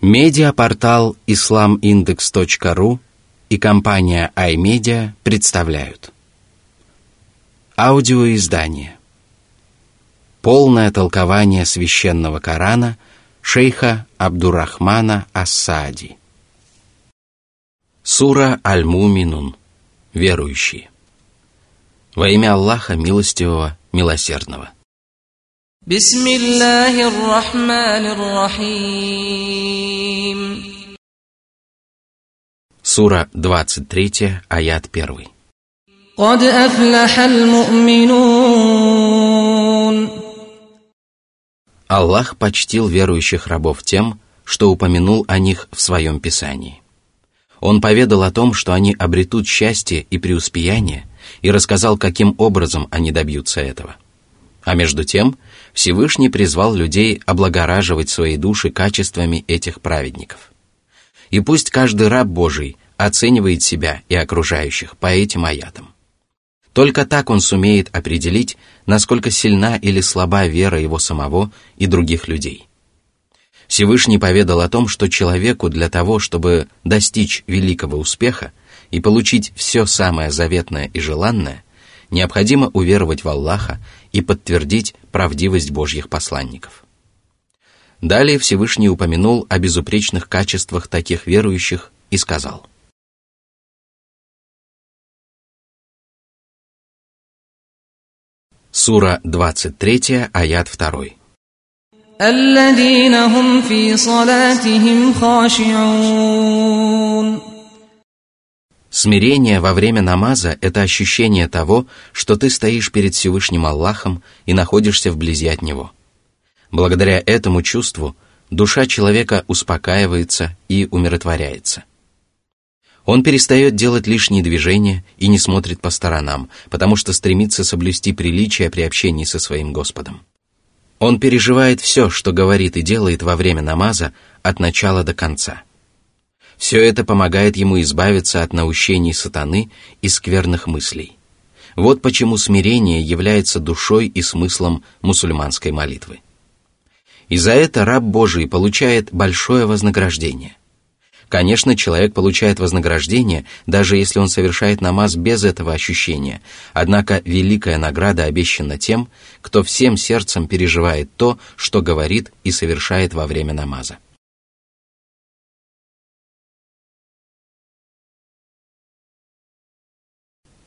Медиапортал islamindex.ru и компания iMedia представляют. Аудиоиздание. Полное толкование священного Корана шейха Абдурахмана Ассади. Сура Аль-Муминун. Верующие. Во имя Аллаха Милостивого, Милосердного بسم الله الرحمن الرحيم Сура 23, аят 1. قد أفلح المؤمنون Аллах почтил верующих рабов тем, что упомянул о них в своем Писании. Он поведал о том, что они обретут счастье и преуспеяние, и рассказал, каким образом они добьются этого. А между тем, Всевышний призвал людей облагораживать свои души качествами этих праведников. И пусть каждый раб Божий оценивает себя и окружающих по этим аятам. Только так он сумеет определить, насколько сильна или слаба вера его самого и других людей. Всевышний поведал о том, что человеку для того, чтобы достичь великого успеха и получить все самое заветное и желанное, необходимо уверовать в Аллаха и подтвердить правдивость Божьих посланников. Далее Всевышний упомянул о безупречных качествах таких верующих и сказал. Сура 23, аят 2. الذين هم في صلاتهم خاشعون Смирение во время намаза – это ощущение того, что ты стоишь перед Всевышним Аллахом и находишься вблизи от Него. Благодаря этому чувству душа человека успокаивается и умиротворяется. Он перестает делать лишние движения и не смотрит по сторонам, потому что стремится соблюсти приличие при общении со своим Господом. Он переживает все, что говорит и делает во время намаза от начала до конца – все это помогает ему избавиться от наущений сатаны и скверных мыслей. Вот почему смирение является душой и смыслом мусульманской молитвы. И за это раб Божий получает большое вознаграждение. Конечно, человек получает вознаграждение, даже если он совершает намаз без этого ощущения, однако великая награда обещана тем, кто всем сердцем переживает то, что говорит и совершает во время намаза.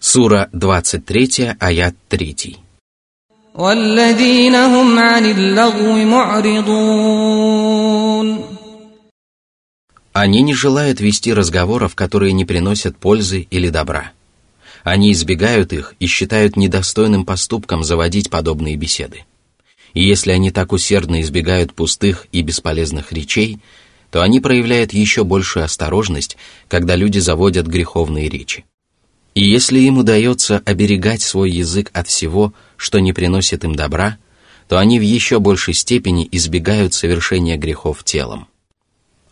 Сура 23, аят 3. Они не желают вести разговоров, которые не приносят пользы или добра. Они избегают их и считают недостойным поступком заводить подобные беседы. И если они так усердно избегают пустых и бесполезных речей, то они проявляют еще большую осторожность, когда люди заводят греховные речи. И если им удается оберегать свой язык от всего, что не приносит им добра, то они в еще большей степени избегают совершения грехов телом.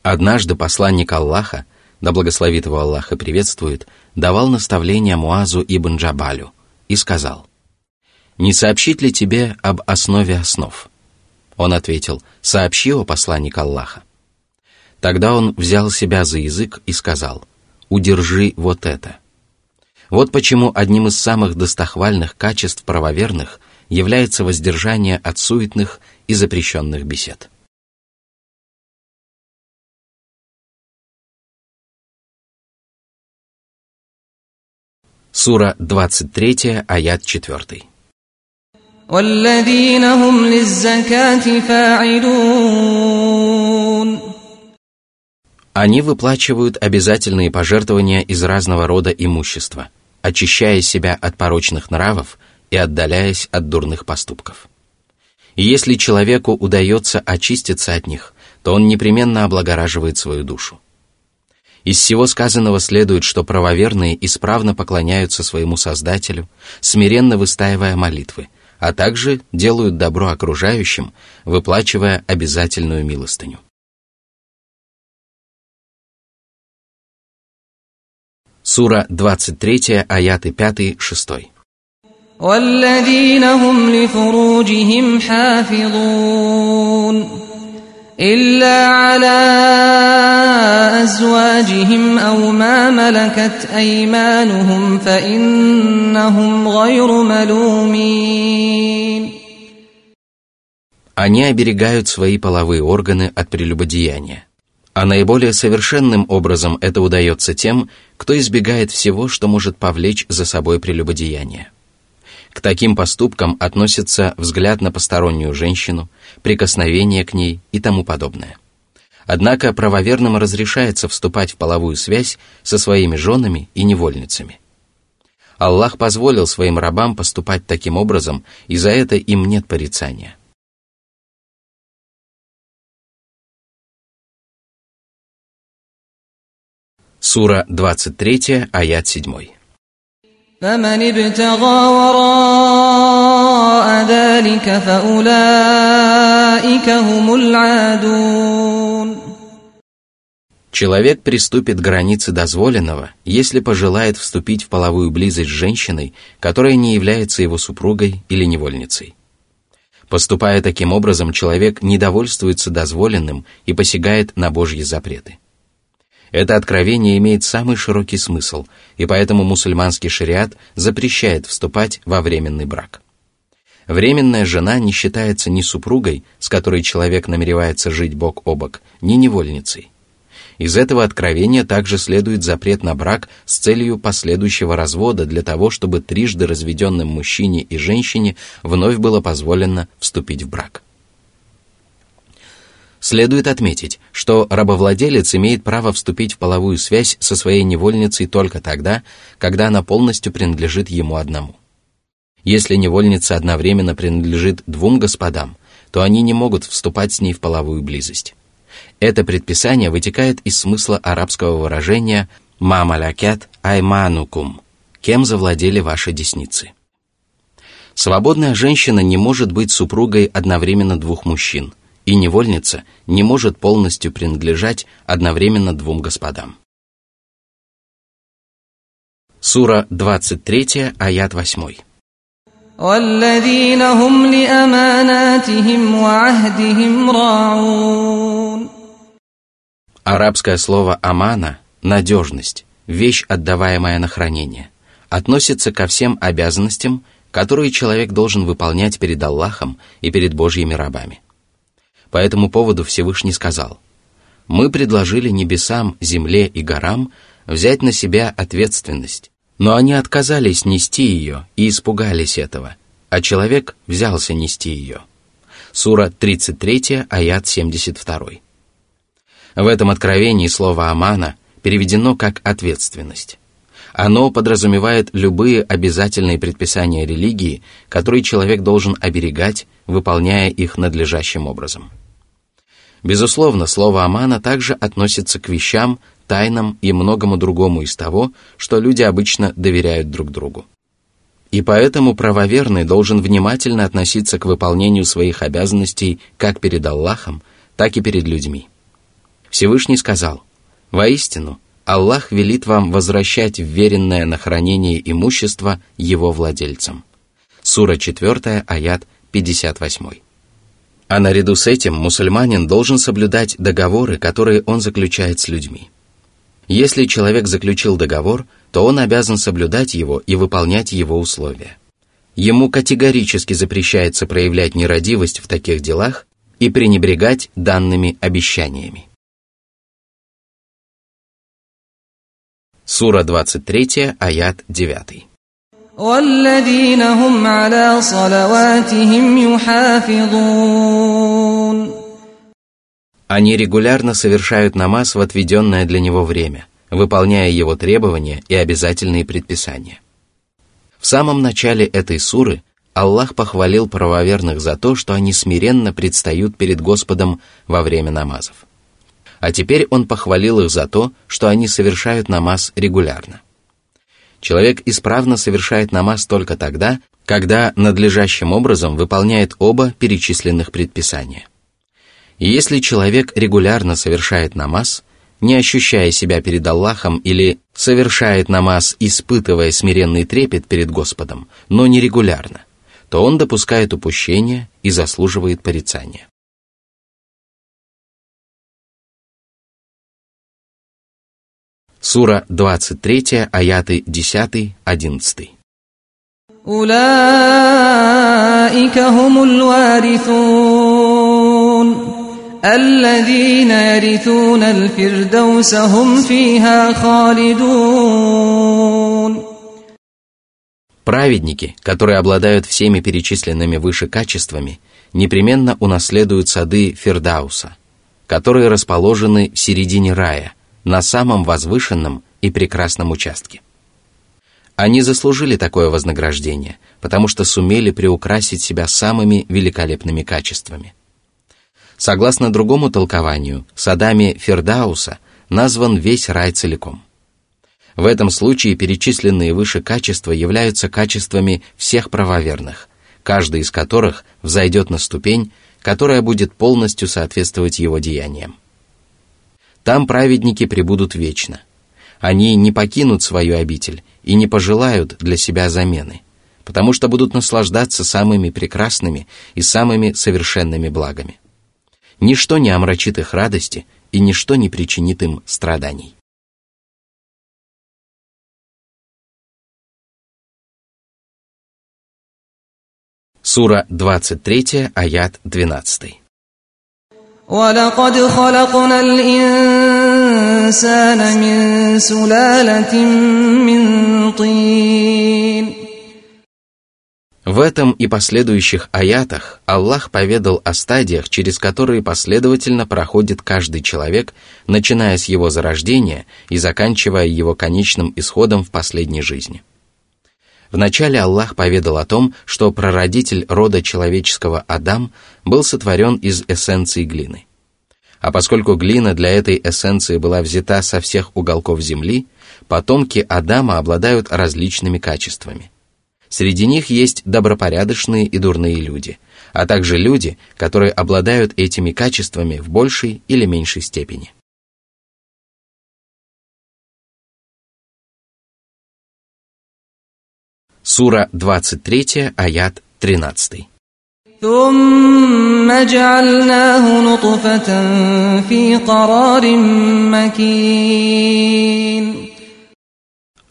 Однажды посланник Аллаха, да благословит его Аллах и приветствует, давал наставление Муазу ибн Джабалю и сказал, «Не сообщить ли тебе об основе основ?» Он ответил, «Сообщи, о посланник Аллаха». Тогда он взял себя за язык и сказал, «Удержи вот это». Вот почему одним из самых достохвальных качеств правоверных является воздержание от суетных и запрещенных бесед. Сура 23, аят 4. والذين هم للزكاة فاعلون Они выплачивают обязательные пожертвования из разного рода имущества – очищая себя от порочных нравов и отдаляясь от дурных поступков. И если человеку удается очиститься от них, то он непременно облагораживает свою душу. Из всего сказанного следует, что правоверные исправно поклоняются своему Создателю, смиренно выстаивая молитвы, а также делают добро окружающим, выплачивая обязательную милостыню. Сура 23, аяты 5-6. والذين هم لفروجهم حافظون إلا على أزواجهم أو ما ملكت أيمانهم فإنهم غير ملومين Они оберегают свои половые органы от прелюбодеяния. а наиболее совершенным образом это удается тем, кто избегает всего, что может повлечь за собой прелюбодеяние. К таким поступкам относятся взгляд на постороннюю женщину, прикосновение к ней и тому подобное. Однако правоверным разрешается вступать в половую связь со своими женами и невольницами. Аллах позволил своим рабам поступать таким образом, и за это им нет порицания. Сура 23, аят 7. فمن ابتغى وراء ذلك فأولئك هم العادون Человек приступит к границе дозволенного, если пожелает вступить в половую близость с женщиной, которая не является его супругой или невольницей. Поступая таким образом, человек недовольствуется дозволенным и посягает на Божьи запреты. Это откровение имеет самый широкий смысл, и поэтому мусульманский шариат запрещает вступать во временный брак. Временная жена не считается ни супругой, с которой человек намеревается жить бок о бок, ни невольницей. Из этого откровения также следует запрет на брак с целью последующего развода для того, чтобы трижды разведенным мужчине и женщине вновь было позволено вступить в брак. Следует отметить, что рабовладелец имеет право вступить в половую связь со своей невольницей только тогда, когда она полностью принадлежит ему одному. Если невольница одновременно принадлежит двум господам, то они не могут вступать с ней в половую близость. Это предписание вытекает из смысла арабского выражения «мамалякят айманукум» – «кем завладели ваши десницы». Свободная женщина не может быть супругой одновременно двух мужчин – и невольница не может полностью принадлежать одновременно двум господам. Сура 23, аят 8. Арабское слово «амана» — надежность, вещь, отдаваемая на хранение, относится ко всем обязанностям, которые человек должен выполнять перед Аллахом и перед Божьими рабами – по этому поводу Всевышний сказал, «Мы предложили небесам, земле и горам взять на себя ответственность, но они отказались нести ее и испугались этого, а человек взялся нести ее». Сура 33, аят 72. В этом откровении слово «амана» переведено как «ответственность». Оно подразумевает любые обязательные предписания религии, которые человек должен оберегать, выполняя их надлежащим образом. Безусловно, слово «амана» также относится к вещам, тайнам и многому другому из того, что люди обычно доверяют друг другу. И поэтому правоверный должен внимательно относиться к выполнению своих обязанностей как перед Аллахом, так и перед людьми. Всевышний сказал, «Воистину, Аллах велит вам возвращать вверенное на хранение имущество его владельцам». Сура 4, аят 58. А наряду с этим мусульманин должен соблюдать договоры, которые он заключает с людьми. Если человек заключил договор, то он обязан соблюдать его и выполнять его условия. Ему категорически запрещается проявлять нерадивость в таких делах и пренебрегать данными обещаниями. Сура 23, аят 9. والذين هم على صلواتهم يحافظون Они регулярно совершают намаз в отведенное для него время, выполняя его требования и обязательные предписания. В самом начале этой суры Аллах похвалил правоверных за то, что они смиренно предстают перед Господом во время намазов. А теперь Он похвалил их за то, что они совершают намаз регулярно. Человек исправно совершает намаз только тогда, когда надлежащим образом выполняет оба перечисленных предписания. И если человек регулярно совершает намаз, не ощущая себя перед Аллахом или совершает намаз, испытывая смиренный трепет перед Господом, но нерегулярно, то он допускает упущение и заслуживает порицания. Сура 23, аяты 10-11. أولئك هم الوارثون الذين يرثون الفردوس هم فيها خالدون Праведники, которые обладают всеми перечисленными выше качествами, непременно унаследуют сады Фердауса, которые расположены в середине рая, на самом возвышенном и прекрасном участке. Они заслужили такое вознаграждение, потому что сумели приукрасить себя самыми великолепными качествами. Согласно другому толкованию, садами Фердауса назван весь рай целиком. В этом случае перечисленные выше качества являются качествами всех правоверных, каждый из которых взойдет на ступень, которая будет полностью соответствовать его деяниям. Там праведники пребудут вечно. Они не покинут свою обитель и не пожелают для себя замены, потому что будут наслаждаться самыми прекрасными и самыми совершенными благами. Ничто не омрачит их радости, и ничто не причинит им страданий. Сура 23, аят 12. ولقد خلقنا الإنسان من سلالة من طين В этом и последующих аятах Аллах поведал о стадиях, через которые последовательно проходит каждый человек, начиная с его зарождения и заканчивая его конечным исходом в последней жизни. Вначале Аллах поведал о том, что прародитель рода человеческого Адам был сотворен из эссенции глины. А поскольку глина для этой эссенции была взята со всех уголков земли, потомки Адама обладают различными качествами – Среди них есть добропорядочные и дурные люди, а также люди, которые обладают этими качествами в большей или меньшей степени. Сура 23, аят 13. ثم جعلناه نطفة في قرار مكين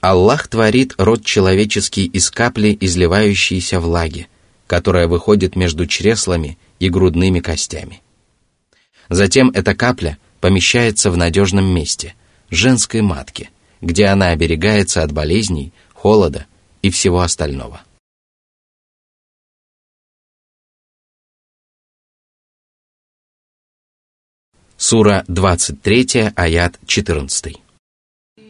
Аллах творит род человеческий из капли, изливающейся влаги, которая выходит между чреслами и грудными костями. Затем эта капля помещается в надежном месте, женской матке, где она оберегается от болезней, холода и всего остального. Сура 23, аят 14.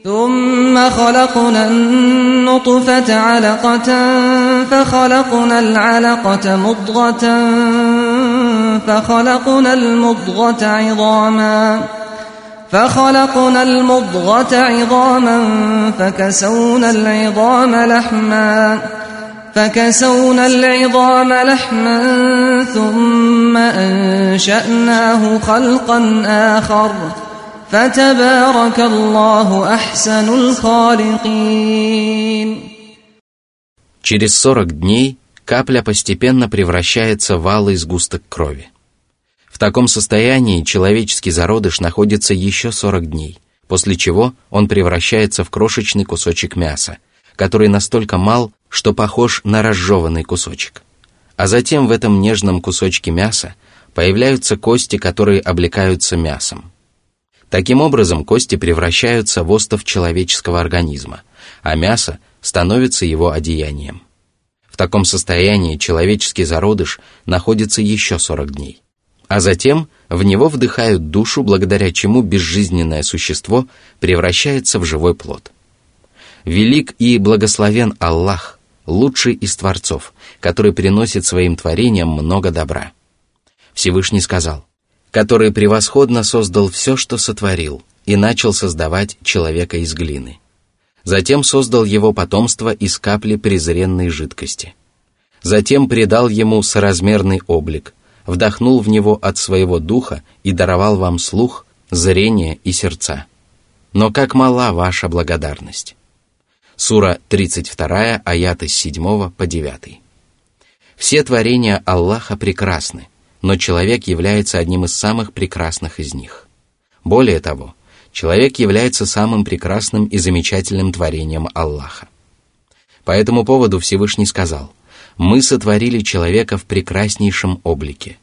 ثم خلقنا النطفة علقة فخلقنا العلقة مضغة فخلقنا المضغة عظاما فخلقنا المضغة عظاما فكسونا العظام لحما فكسونا العظام لحما ثم أنشأناه خلقا آخر ۖ فتبارك الله أحسن الخالقين Через 40 дней капля постепенно превращается в алый сгусток крови. В таком состоянии человеческий зародыш находится еще 40 дней, после чего он превращается в крошечный кусочек мяса, который настолько мал, что похож на разжеванный кусочек. А затем в этом нежном кусочке мяса появляются кости, которые облекаются мясом. Таким образом, кости превращаются в остов человеческого организма, а мясо становится его одеянием. В таком состоянии человеческий зародыш находится еще 40 дней. А затем в него вдыхают душу, благодаря чему безжизненное существо превращается в живой плод. Велик и благословен Аллах, лучший из творцов, который приносит своим творениям много добра. Всевышний сказал, который превосходно создал все, что сотворил, и начал создавать человека из глины. Затем создал его потомство из капли презренной жидкости. Затем придал ему соразмерный облик, вдохнул в него от своего духа и даровал вам слух, зрение и сердца. Но как мала ваша благодарность. Сура 32, аяты с 7 по 9. Все творения Аллаха прекрасны – но человек является одним из самых прекрасных из них. Более того, человек является самым прекрасным и замечательным творением Аллаха. По этому поводу Всевышний сказал, «Мы сотворили человека в прекраснейшем облике».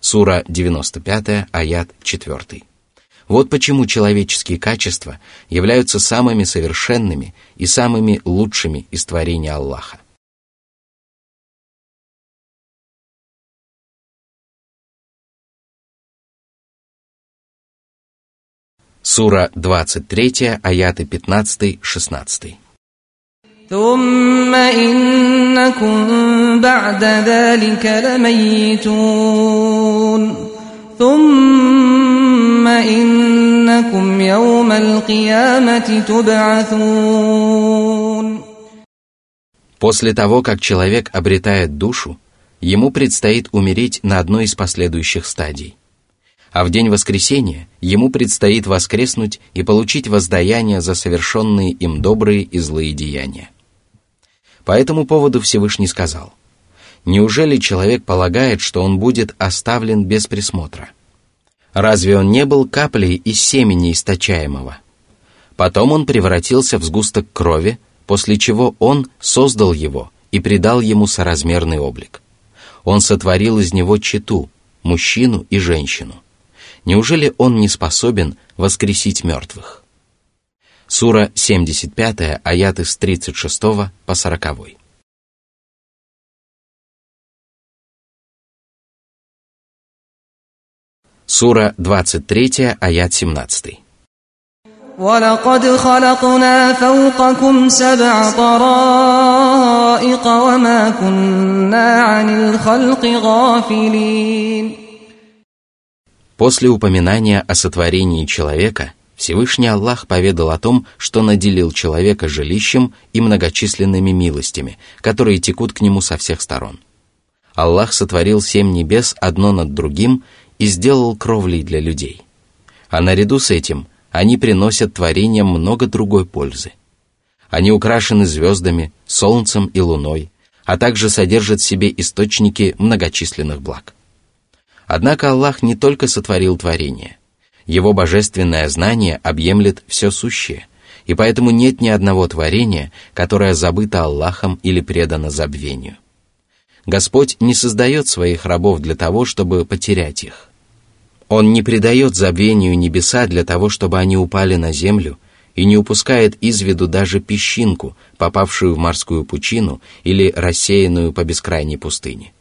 Сура 95, аят 4. Вот почему человеческие качества являются самыми совершенными и самыми лучшими из творений Аллаха. Сура 23, аяты 15-16. ثم إنكم بعد ذلك لميتون ثم إنكم يوم القيامة تبعثون После того, как человек обретает душу, ему предстоит умереть на одной из последующих стадий а в день воскресения ему предстоит воскреснуть и получить воздаяние за совершенные им добрые и злые деяния. По этому поводу Всевышний сказал, «Неужели человек полагает, что он будет оставлен без присмотра? Разве он не был каплей из семени источаемого? Потом он превратился в сгусток крови, после чего он создал его и придал ему соразмерный облик. Он сотворил из него читу, мужчину и женщину – Неужели он не способен воскресить мертвых? Сура 75, аяты с 36 по 40. Сура 23, аят 17. ولقد خلقنا فوقكم سبع طرائق وما كنا عن الخلق غافلين После упоминания о сотворении человека, Всевышний Аллах поведал о том, что наделил человека жилищем и многочисленными милостями, которые текут к нему со всех сторон. Аллах сотворил семь небес одно над другим и сделал кровлей для людей. А наряду с этим они приносят творениям много другой пользы. Они украшены звездами, солнцем и луной, а также содержат в себе источники многочисленных благ. Однако Аллах не только сотворил творение. Его божественное знание объемлет все сущее, и поэтому нет ни одного творения, которое забыто Аллахом или предано забвению. Господь не создает своих рабов для того, чтобы потерять их. Он не предает забвению небеса для того, чтобы они упали на землю, и не упускает из виду даже песчинку, попавшую в морскую пучину или рассеянную по бескрайней пустыне.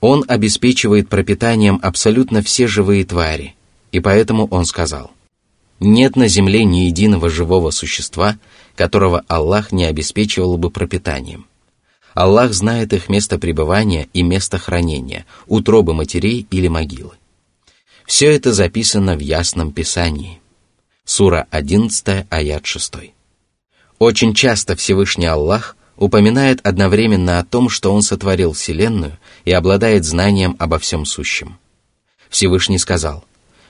Он обеспечивает пропитанием абсолютно все живые твари, и поэтому он сказал, «Нет на земле ни единого живого существа, которого Аллах не обеспечивал бы пропитанием. Аллах знает их место пребывания и место хранения, утробы матерей или могилы. Все это записано в Ясном Писании. Сура 11, аят 6. Очень часто Всевышний Аллах упоминает одновременно о том, что Он сотворил Вселенную и обладает знанием обо всем сущем. Всевышний сказал,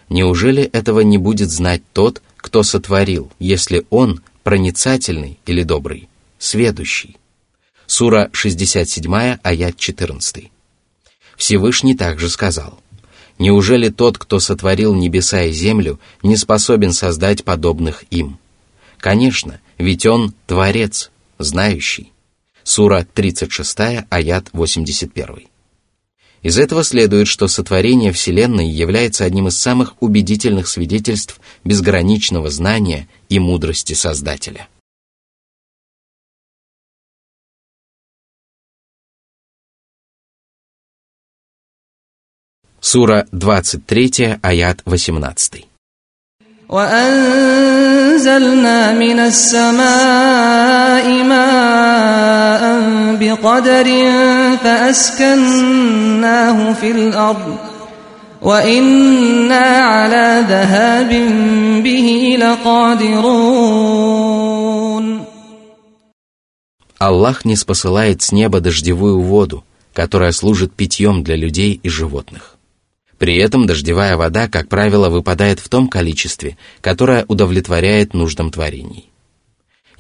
«Неужели этого не будет знать тот, кто сотворил, если Он проницательный или добрый, сведущий?» Сура 67, аят 14. Всевышний также сказал, «Неужели тот, кто сотворил небеса и землю, не способен создать подобных им? Конечно, ведь Он – Творец, знающий». Сура 36, аят 81. Из этого следует, что сотворение Вселенной является одним из самых убедительных свидетельств безграничного знания и мудрости Создателя. Сура 23, аят 18. وأنزلنا من السماء ماء بقدر فأسكناه في الأرض وإنا على ذهاب به لقادرون Аллах не спосылает с неба дождевую воду, которая служит питьем для людей и животных. При этом дождевая вода, как правило, выпадает в том количестве, которое удовлетворяет нуждам творений.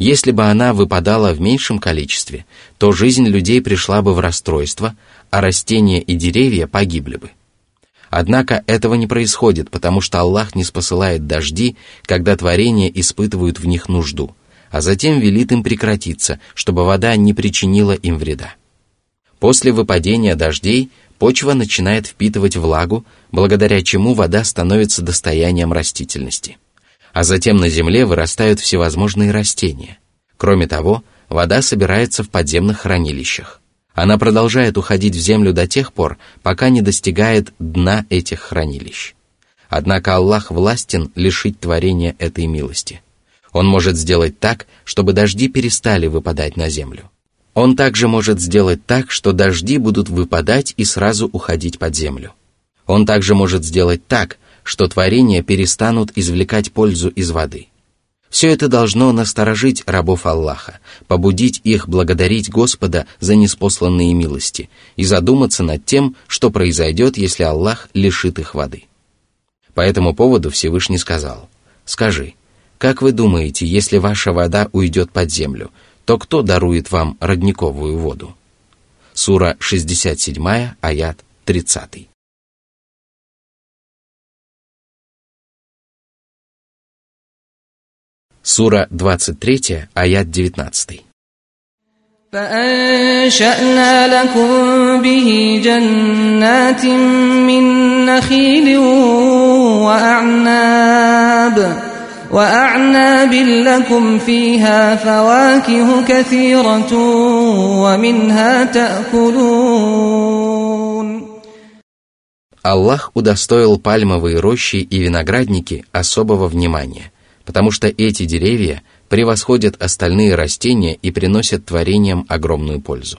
Если бы она выпадала в меньшем количестве, то жизнь людей пришла бы в расстройство, а растения и деревья погибли бы. Однако этого не происходит, потому что Аллах не спосылает дожди, когда творения испытывают в них нужду, а затем велит им прекратиться, чтобы вода не причинила им вреда. После выпадения дождей почва начинает впитывать влагу, благодаря чему вода становится достоянием растительности. А затем на земле вырастают всевозможные растения. Кроме того, вода собирается в подземных хранилищах. Она продолжает уходить в землю до тех пор, пока не достигает дна этих хранилищ. Однако Аллах властен лишить творения этой милости. Он может сделать так, чтобы дожди перестали выпадать на землю. Он также может сделать так, что дожди будут выпадать и сразу уходить под землю. Он также может сделать так, что творения перестанут извлекать пользу из воды. Все это должно насторожить рабов Аллаха, побудить их благодарить Господа за неспосланные милости и задуматься над тем, что произойдет, если Аллах лишит их воды. По этому поводу Всевышний сказал, «Скажи, как вы думаете, если ваша вода уйдет под землю, то кто дарует вам родниковую воду?» Сура 67, аят 30. Сура 23, аят 19. فأنشأنا لكم به جنات من نخيل وأعناب وأعناب لكم فيها فواكه كثيرة ومنها تأكلون Аллах удостоил пальмовые рощи и виноградники особого внимания – потому что эти деревья превосходят остальные растения и приносят творениям огромную пользу.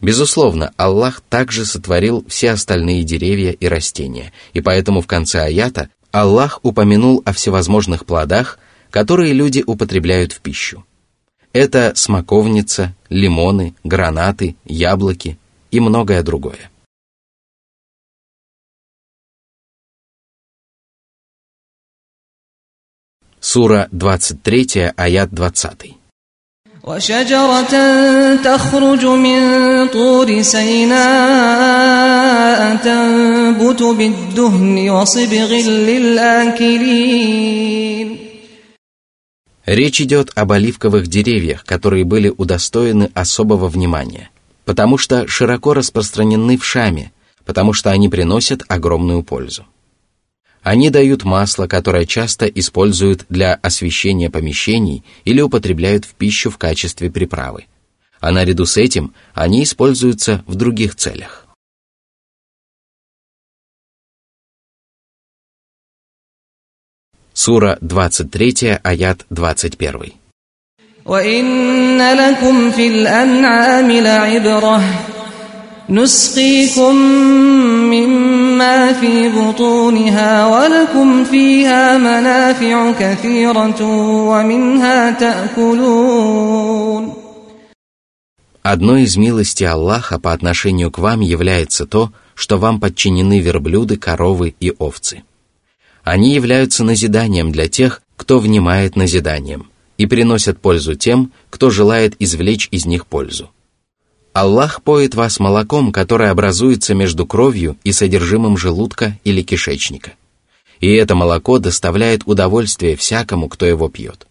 Безусловно, Аллах также сотворил все остальные деревья и растения, и поэтому в конце аята Аллах упомянул о всевозможных плодах, которые люди употребляют в пищу. Это смоковница, лимоны, гранаты, яблоки и многое другое. Сура 23, аят 20. وشجرة تخرج من طور سيناء تنبت بالدهن وصبغ للآكلين Речь идет об оливковых деревьях, которые были удостоены особого внимания, потому что широко распространены в Шаме, потому что они приносят огромную пользу. Они дают масло, которое часто используют для освещения помещений или употребляют в пищу в качестве приправы. А наряду с этим они используются в других целях. Сура 23, аят 21. وإن لكم في الأنعام لعبرة نسقيكم مما في بطونها ولكم فيها منافع كثيرة ومنها تأكلون Одной из милостей Аллаха по отношению к вам является то, что вам подчинены верблюды, коровы и овцы. Они являются назиданием для тех, кто внимает назиданием, и приносят пользу тем, кто желает извлечь из них пользу. Аллах поет вас молоком, которое образуется между кровью и содержимым желудка или кишечника. И это молоко доставляет удовольствие всякому, кто его пьет.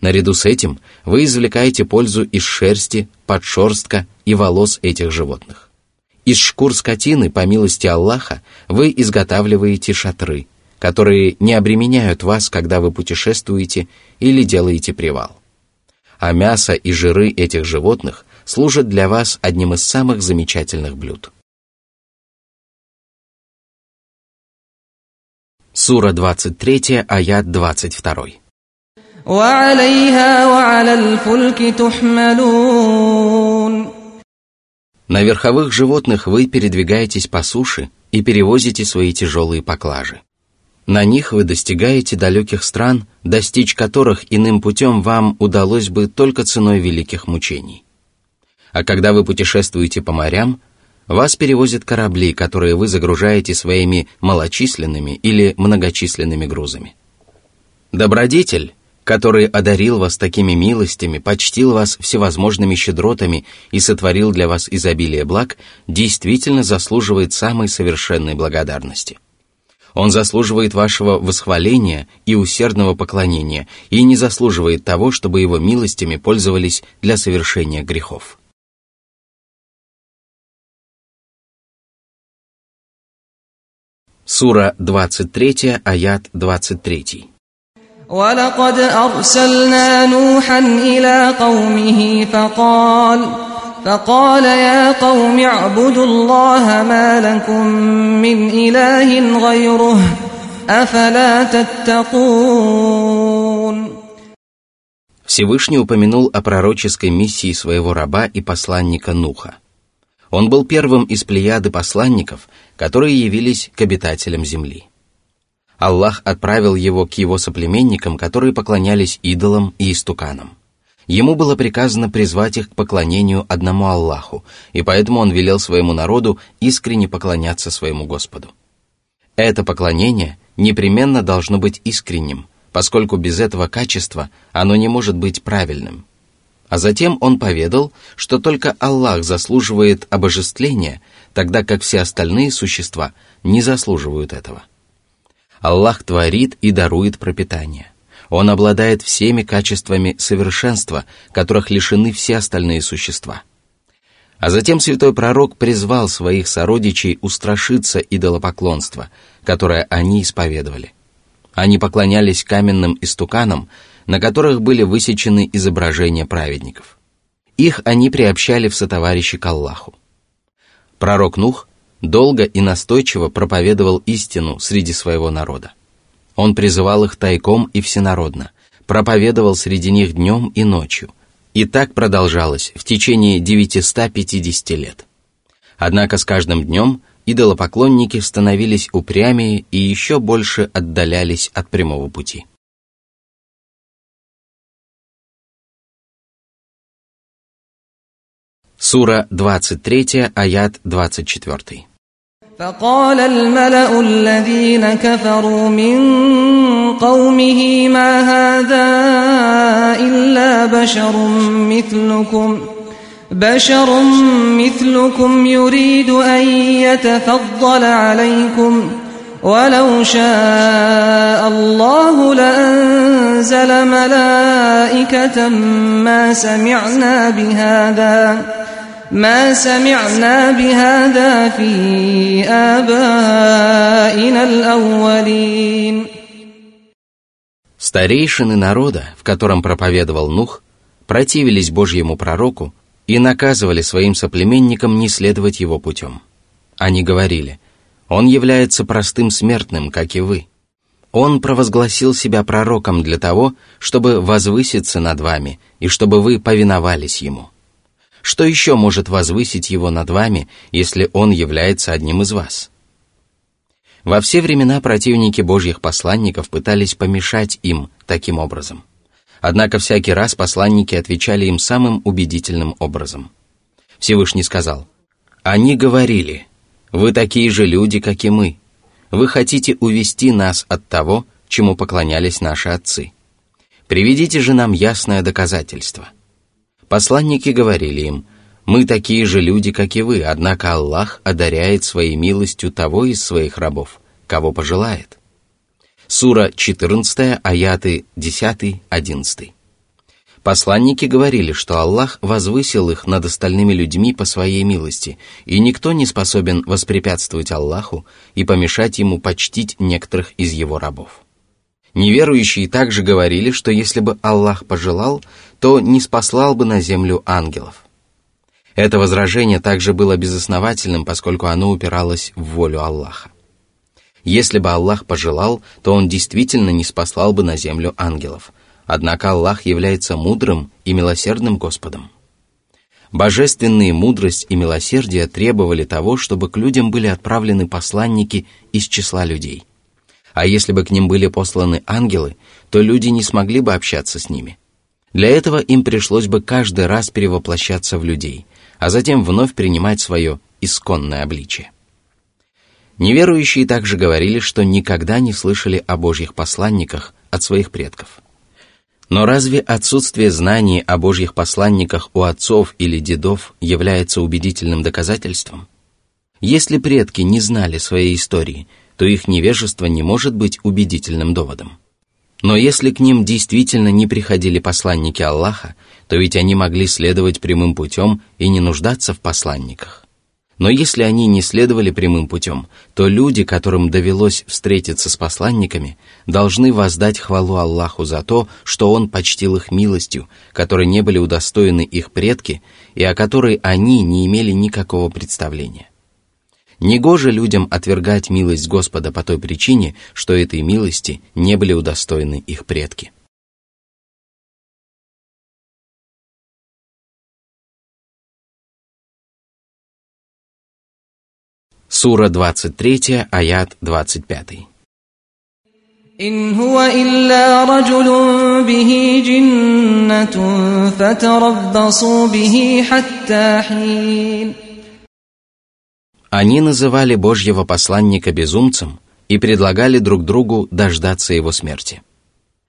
Наряду с этим вы извлекаете пользу из шерсти, подшерстка и волос этих животных. Из шкур скотины, по милости Аллаха, вы изготавливаете шатры, которые не обременяют вас, когда вы путешествуете или делаете привал. А мясо и жиры этих животных служат для вас одним из самых замечательных блюд. Сура 23, аят 22. На верховых животных вы передвигаетесь по суше и перевозите свои тяжелые поклажи. На них вы достигаете далеких стран, достичь которых иным путем вам удалось бы только ценой великих мучений. А когда вы путешествуете по морям, вас перевозят корабли, которые вы загружаете своими малочисленными или многочисленными грузами. Добродетель, который одарил вас такими милостями, почтил вас всевозможными щедротами и сотворил для вас изобилие благ, действительно заслуживает самой совершенной благодарности. Он заслуживает вашего восхваления и усердного поклонения и не заслуживает того, чтобы его милостями пользовались для совершения грехов. Сура 23, аят 23. ولقد أرسلنا نوحا إلى قومه فقال فقال يا قوم اعبدوا الله ما لكم من إله غيره أفلا تتقون Всевышний упомянул о пророческой миссии своего раба и посланника Нуха. Он был первым из плеяды посланников, которые явились к обитателям земли. Аллах отправил его к его соплеменникам, которые поклонялись идолам и истуканам. Ему было приказано призвать их к поклонению одному Аллаху, и поэтому он велел своему народу искренне поклоняться своему Господу. Это поклонение непременно должно быть искренним, поскольку без этого качества оно не может быть правильным. А затем он поведал, что только Аллах заслуживает обожествления, тогда как все остальные существа не заслуживают этого. Аллах творит и дарует пропитание. Он обладает всеми качествами совершенства, которых лишены все остальные существа. А затем святой пророк призвал своих сородичей устрашиться идолопоклонства, которое они исповедовали. Они поклонялись каменным истуканам, на которых были высечены изображения праведников. Их они приобщали в сотоварищи к Аллаху. Пророк Нух долго и настойчиво проповедовал истину среди своего народа. Он призывал их тайком и всенародно, проповедовал среди них днем и ночью. И так продолжалось в течение 950 лет. Однако с каждым днем идолопоклонники становились упрямее и еще больше отдалялись от прямого пути. Сура 23, аят 24. فقال الملأ الذين كفروا من قومه ما هذا إلا بشر مثلكم بشر مثلكم يريد أن يتفضل عليكم ولو شاء الله لأنزل ملائكة ما سمعنا بهذا ما سمعنا بهذا في آبائنا الأولين Старейшины народа, в котором проповедовал Нух, противились Божьему пророку и наказывали своим соплеменникам не следовать его путем. Они говорили, «Он является простым смертным, как и вы. Он провозгласил себя пророком для того, чтобы возвыситься над вами и чтобы вы повиновались ему». Что еще может возвысить его над вами, если он является одним из вас? Во все времена противники Божьих посланников пытались помешать им таким образом. Однако всякий раз посланники отвечали им самым убедительным образом. Всевышний сказал, «Они говорили, вы такие же люди, как и мы. Вы хотите увести нас от того, чему поклонялись наши отцы. Приведите же нам ясное доказательство». Посланники говорили им, «Мы такие же люди, как и вы, однако Аллах одаряет своей милостью того из своих рабов, кого пожелает». Сура 14, аяты 10-11. Посланники говорили, что Аллах возвысил их над остальными людьми по своей милости, и никто не способен воспрепятствовать Аллаху и помешать ему почтить некоторых из его рабов. Неверующие также говорили, что если бы Аллах пожелал, то не спаслал бы на землю ангелов. Это возражение также было безосновательным, поскольку оно упиралось в волю Аллаха. Если бы Аллах пожелал, то Он действительно не спаслал бы на землю ангелов. Однако Аллах является мудрым и милосердным Господом. Божественные мудрость и милосердие требовали того, чтобы к людям были отправлены посланники из числа людей. А если бы к ним были посланы ангелы, то люди не смогли бы общаться с ними. Для этого им пришлось бы каждый раз перевоплощаться в людей, а затем вновь принимать свое исконное обличие. Неверующие также говорили, что никогда не слышали о Божьих посланниках от своих предков. Но разве отсутствие знаний о Божьих посланниках у отцов или дедов является убедительным доказательством? Если предки не знали своей истории, то их невежество не может быть убедительным доводом. Но если к ним действительно не приходили посланники Аллаха, то ведь они могли следовать прямым путем и не нуждаться в посланниках. Но если они не следовали прямым путем, то люди, которым довелось встретиться с посланниками, должны воздать хвалу Аллаху за то, что Он почтил их милостью, которой не были удостоены их предки и о которой они не имели никакого представления. Негоже людям отвергать милость Господа по той причине, что этой милости не были удостоены их предки. Сура 23, аят 25. إن هو إلا رجل به جنة فتربصوا به حتى حين они называли Божьего посланника безумцем и предлагали друг другу дождаться его смерти.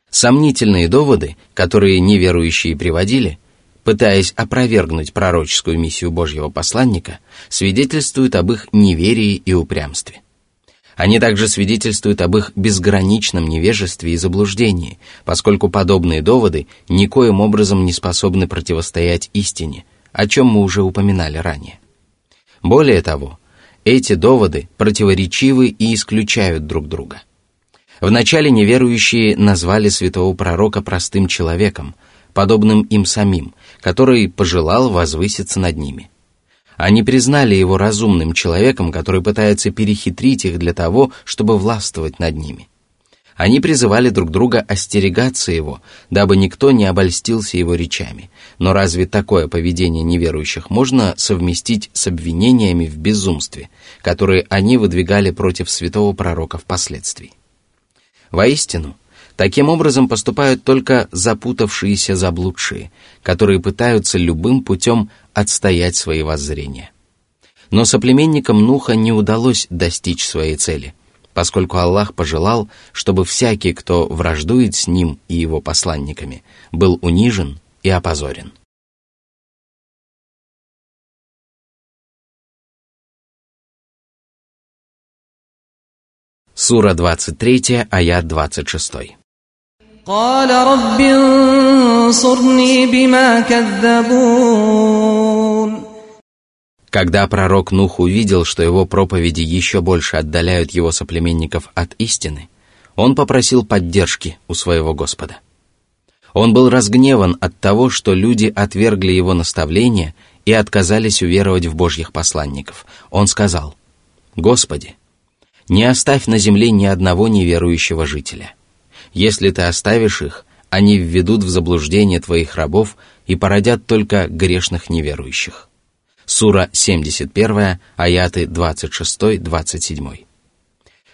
Сомнительные доводы, которые неверующие приводили – пытаясь опровергнуть пророческую миссию Божьего посланника, свидетельствуют об их неверии и упрямстве. Они также свидетельствуют об их безграничном невежестве и заблуждении, поскольку подобные доводы никоим образом не способны противостоять истине, о чем мы уже упоминали ранее. Более того, эти доводы противоречивы и исключают друг друга. Вначале неверующие назвали святого пророка простым человеком – подобным им самим, который пожелал возвыситься над ними. Они признали его разумным человеком, который пытается перехитрить их для того, чтобы властвовать над ними. Они призывали друг друга остерегаться его, дабы никто не обольстился его речами. Но разве такое поведение неверующих можно совместить с обвинениями в безумстве, которые они выдвигали против святого пророка впоследствии? Воистину, Таким образом поступают только запутавшиеся заблудшие, которые пытаются любым путем отстоять свои воззрения. Но соплеменникам Нуха не удалось достичь своей цели, поскольку Аллах пожелал, чтобы всякий, кто враждует с ним и его посланниками, был унижен и опозорен. Сура 23, аят 26. قال رب انصرني بما كذبون когда пророк Нух увидел, что его проповеди еще больше отдаляют его соплеменников от истины, он попросил поддержки у своего Господа. Он был разгневан от того, что люди отвергли его наставления и отказались уверовать в Божьих посланников. Он сказал, «Господи, не оставь на земле ни одного неверующего жителя. Если ты оставишь их, они введут в заблуждение твоих рабов и породят только грешных неверующих. Сура 71, аяты 26-27.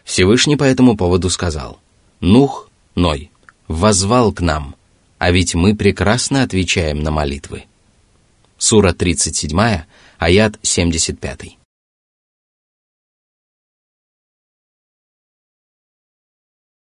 Всевышний по этому поводу сказал, «Нух, Ной, возвал к нам, а ведь мы прекрасно отвечаем на молитвы». Сура 37, аят 75.